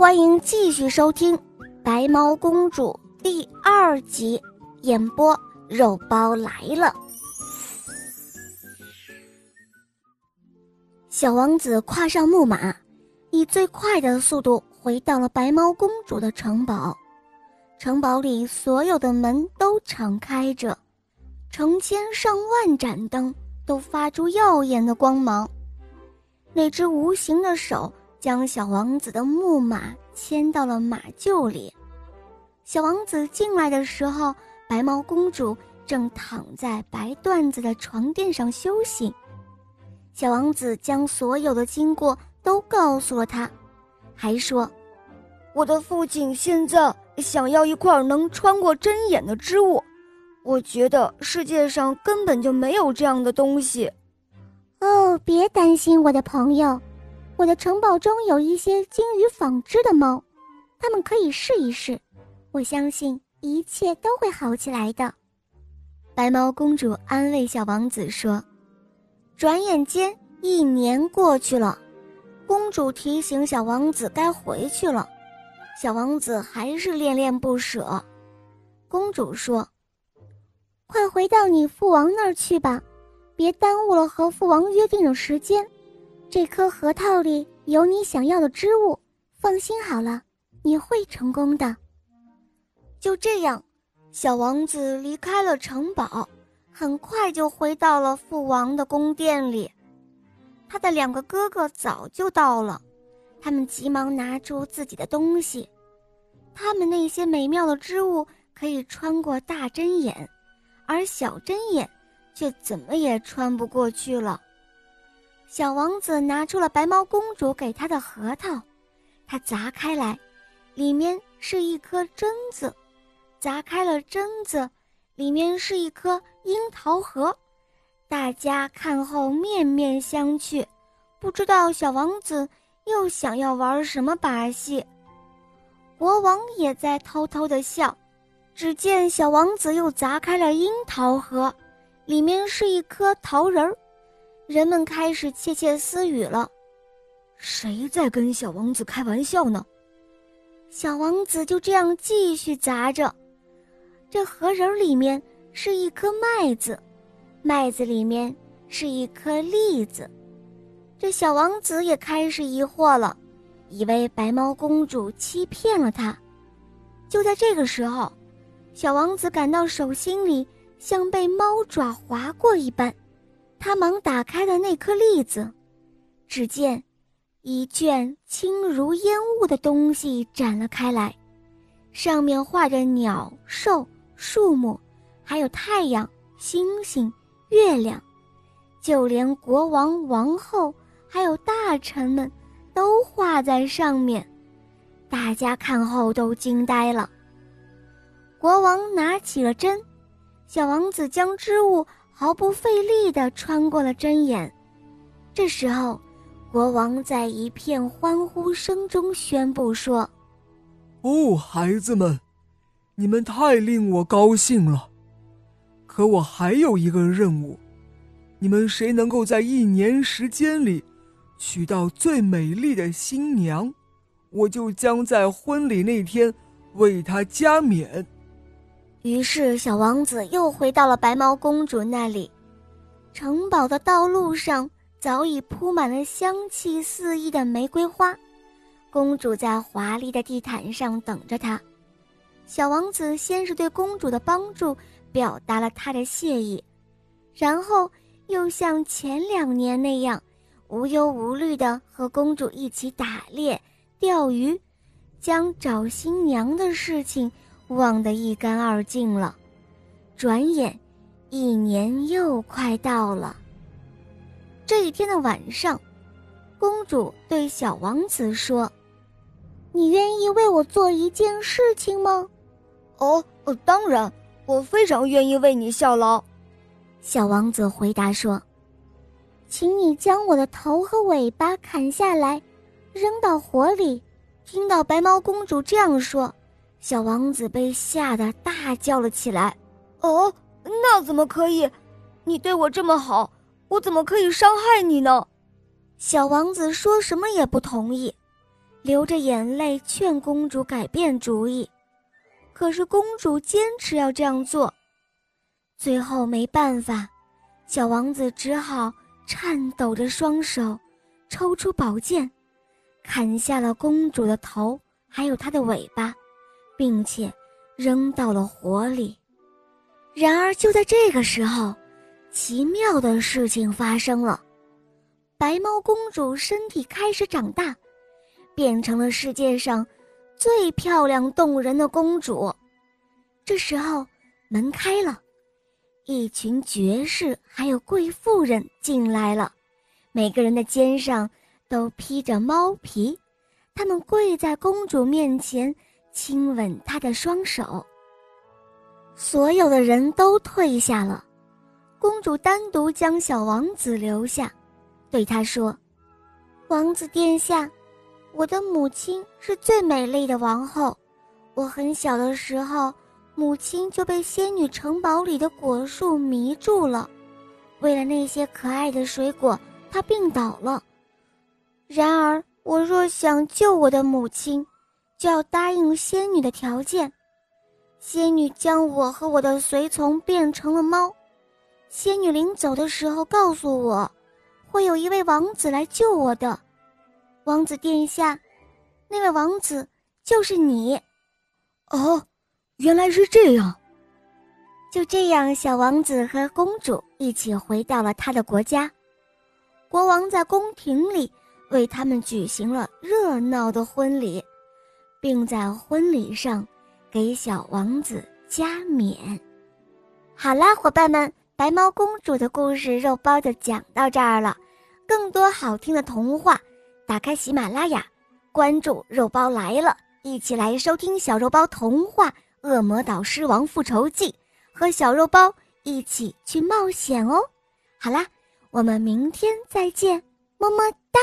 欢迎继续收听《白毛公主》第二集，演播肉包来了。小王子跨上木马，以最快的速度回到了白毛公主的城堡。城堡里所有的门都敞开着，成千上万盏灯都发出耀眼的光芒。那只无形的手。将小王子的木马牵到了马厩里。小王子进来的时候，白毛公主正躺在白缎子的床垫上休息。小王子将所有的经过都告诉了他，还说：“我的父亲现在想要一块能穿过针眼的织物，我觉得世界上根本就没有这样的东西。”哦，别担心，我的朋友。我的城堡中有一些精于纺织的猫，它们可以试一试。我相信一切都会好起来的。白毛公主安慰小王子说：“转眼间一年过去了，公主提醒小王子该回去了，小王子还是恋恋不舍。公主说：‘快回到你父王那儿去吧，别耽误了和父王约定的时间。’”这颗核桃里有你想要的织物，放心好了，你会成功的。就这样，小王子离开了城堡，很快就回到了父王的宫殿里。他的两个哥哥早就到了，他们急忙拿出自己的东西。他们那些美妙的织物可以穿过大针眼，而小针眼却怎么也穿不过去了。小王子拿出了白毛公主给他的核桃，他砸开来，里面是一颗榛子；砸开了榛子，里面是一颗樱桃核。大家看后面面相觑，不知道小王子又想要玩什么把戏。国王也在偷偷的笑。只见小王子又砸开了樱桃核，里面是一颗桃仁儿。人们开始窃窃私语了，谁在跟小王子开玩笑呢？小王子就这样继续砸着，这核仁里面是一颗麦子，麦子里面是一颗栗子。这小王子也开始疑惑了，以为白猫公主欺骗了他。就在这个时候，小王子感到手心里像被猫爪划过一般。他忙打开了那颗栗子，只见一卷轻如烟雾的东西展了开来，上面画着鸟兽、树木，还有太阳、星星、月亮，就连国王、王后还有大臣们都画在上面。大家看后都惊呆了。国王拿起了针，小王子将织物。毫不费力地穿过了针眼，这时候，国王在一片欢呼声中宣布说：“哦，孩子们，你们太令我高兴了！可我还有一个任务，你们谁能够在一年时间里娶到最美丽的新娘，我就将在婚礼那天为她加冕。”于是，小王子又回到了白毛公主那里。城堡的道路上早已铺满了香气四溢的玫瑰花，公主在华丽的地毯上等着他。小王子先是对公主的帮助表达了他的谢意，然后又像前两年那样，无忧无虑地和公主一起打猎、钓鱼，将找新娘的事情。忘得一干二净了，转眼，一年又快到了。这一天的晚上，公主对小王子说：“你愿意为我做一件事情吗？”“哦，当然，我非常愿意为你效劳。”小王子回答说：“请你将我的头和尾巴砍下来，扔到火里。”听到白毛公主这样说。小王子被吓得大叫了起来：“哦，那怎么可以？你对我这么好，我怎么可以伤害你呢？”小王子说什么也不同意。流着眼泪劝公主改变主意，可是公主坚持要这样做。最后没办法，小王子只好颤抖着双手，抽出宝剑，砍下了公主的头，还有她的尾巴，并且扔到了火里。然而就在这个时候，奇妙的事情发生了，白猫公主身体开始长大。变成了世界上最漂亮动人的公主。这时候，门开了，一群爵士还有贵妇人进来了，每个人的肩上都披着猫皮，他们跪在公主面前，亲吻她的双手。所有的人都退下了，公主单独将小王子留下，对他说：“王子殿下。”我的母亲是最美丽的王后。我很小的时候，母亲就被仙女城堡里的果树迷住了。为了那些可爱的水果，她病倒了。然而，我若想救我的母亲，就要答应仙女的条件。仙女将我和我的随从变成了猫。仙女临走的时候告诉我，会有一位王子来救我的。王子殿下，那位王子就是你。哦，原来是这样。就这样，小王子和公主一起回到了他的国家。国王在宫廷里为他们举行了热闹的婚礼，并在婚礼上给小王子加冕。好啦，伙伴们，白猫公主的故事肉包就讲到这儿了。更多好听的童话。打开喜马拉雅，关注“肉包来了”，一起来收听小肉包童话《恶魔岛狮王复仇记》，和小肉包一起去冒险哦！好啦，我们明天再见，么么哒。